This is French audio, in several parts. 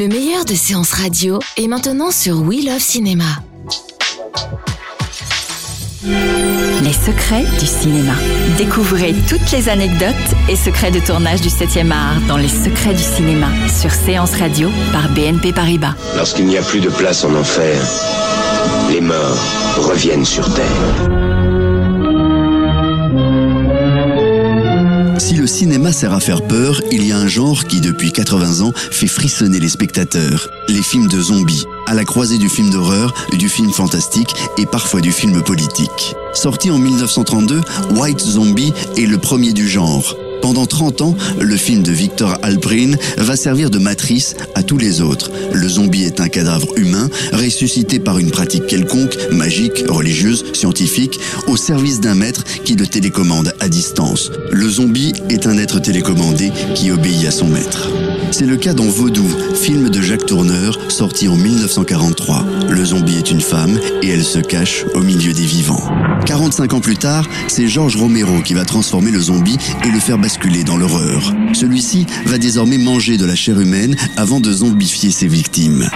Le meilleur de séances radio est maintenant sur We Love Cinéma. Les secrets du cinéma. Découvrez toutes les anecdotes et secrets de tournage du 7e art dans Les secrets du cinéma sur Séance Radio par BNP Paribas. Lorsqu'il n'y a plus de place en enfer, les morts reviennent sur Terre. Si le cinéma sert à faire peur, il y a un genre qui depuis 80 ans fait frissonner les spectateurs, les films de zombies, à la croisée du film d'horreur, du film fantastique et parfois du film politique. Sorti en 1932, White Zombie est le premier du genre. Pendant 30 ans, le film de Victor Alprin va servir de matrice à tous les autres. Le zombie est un cadavre humain, ressuscité par une pratique quelconque, magique, religieuse, scientifique, au service d'un maître qui le télécommande à distance. Le zombie est un être télécommandé qui obéit à son maître. C'est le cas dans Vaudou, film de Jacques Tourneur, sorti en 1943. Le zombie est une femme et elle se cache au milieu des vivants. 45 ans plus tard, c'est Georges Romero qui va transformer le zombie et le faire basculer dans l'horreur. Celui-ci va désormais manger de la chair humaine avant de zombifier ses victimes.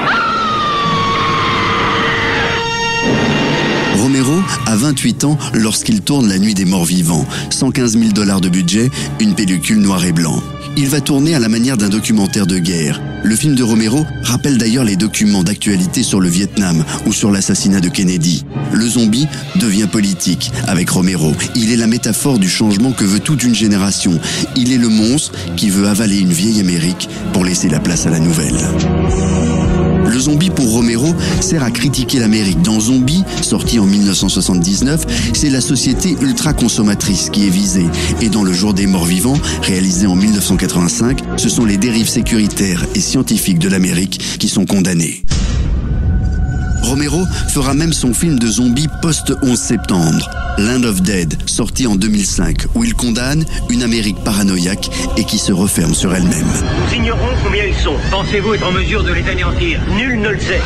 Romero a 28 ans lorsqu'il tourne La Nuit des Morts Vivants. 115 000 dollars de budget, une pellicule noir et blanc. Il va tourner à la manière d'un documentaire de guerre. Le film de Romero rappelle d'ailleurs les documents d'actualité sur le Vietnam ou sur l'assassinat de Kennedy. Le zombie devient politique avec Romero. Il est la métaphore du changement que veut toute une génération. Il est le monstre qui veut avaler une vieille Amérique pour laisser la place à la nouvelle. Le zombie pour Romero sert à critiquer l'Amérique. Dans Zombie, sorti en 1979, c'est la société ultra-consommatrice qui est visée. Et dans Le jour des morts vivants, réalisé en 1985, ce sont les dérives sécuritaires et scientifiques de l'Amérique qui sont condamnées. Romero fera même son film de zombie post-11 septembre, Land of Dead, sorti en 2005, où il condamne une Amérique paranoïaque et qui se referme sur elle-même. Nous ignorons combien ils sont. Pensez-vous être en mesure de les anéantir? Nul ne le sait.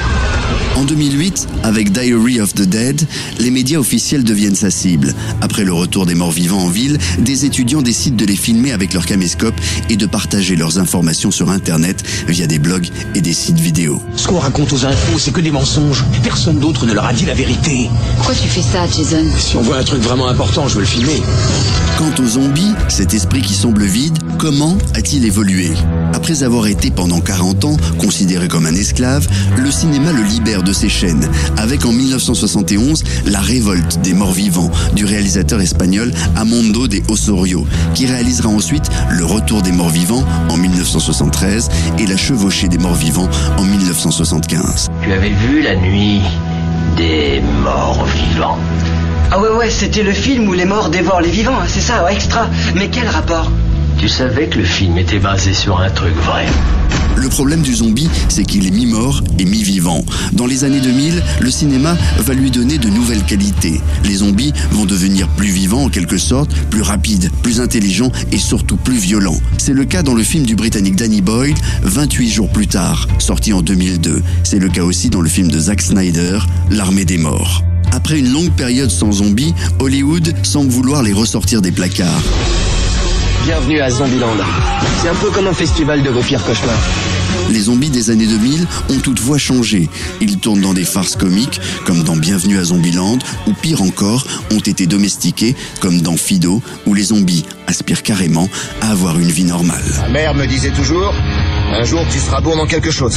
En 2008, avec Diary of the Dead, les médias officiels deviennent sa cible. Après le retour des morts vivants en ville, des étudiants décident de les filmer avec leur caméscope et de partager leurs informations sur Internet via des blogs et des sites vidéo. Ce qu'on raconte aux infos, c'est que des mensonges. Personne d'autre ne leur a dit la vérité. Pourquoi tu fais ça, Jason? Si on voit un truc vraiment important, je veux le filmer. Quant aux zombies, cet esprit qui semble vide, comment a-t-il évolué? Après avoir été pendant 40 ans considéré comme un esclave, le cinéma le libère de ses chaînes, avec en 1971 La révolte des morts vivants du réalisateur espagnol Amondo de Osorio, qui réalisera ensuite Le retour des morts vivants en 1973 et La chevauchée des morts vivants en 1975. Tu avais vu la nuit des morts vivants? Ah ouais ouais, c'était le film où les morts dévorent les vivants, hein, c'est ça, ouais, extra. Mais quel rapport Tu savais que le film était basé sur un truc vrai Le problème du zombie, c'est qu'il est mi-mort et mi-vivant. Dans les années 2000, le cinéma va lui donner de nouvelles qualités. Les zombies vont devenir plus vivants en quelque sorte, plus rapides, plus intelligents et surtout plus violents. C'est le cas dans le film du Britannique Danny Boyle, 28 jours plus tard, sorti en 2002. C'est le cas aussi dans le film de Zack Snyder, L'armée des morts. Après une longue période sans zombies, Hollywood semble vouloir les ressortir des placards. Bienvenue à Zombieland. C'est un peu comme un festival de vos pires cauchemars. Les zombies des années 2000 ont toutefois changé. Ils tournent dans des farces comiques, comme dans Bienvenue à Zombieland, ou pire encore, ont été domestiqués, comme dans Fido, où les zombies aspirent carrément à avoir une vie normale. Ma mère me disait toujours, un jour tu seras bon dans quelque chose.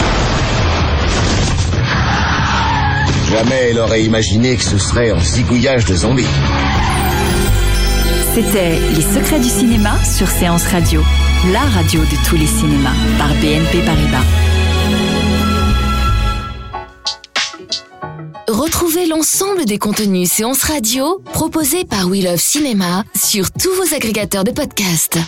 Jamais elle aurait imaginé que ce serait en zigouillage de zombies. C'était Les secrets du cinéma sur Séance Radio, la radio de tous les cinémas par BNP Paribas. Retrouvez l'ensemble des contenus séances radio proposés par We Love Cinéma sur tous vos agrégateurs de podcasts.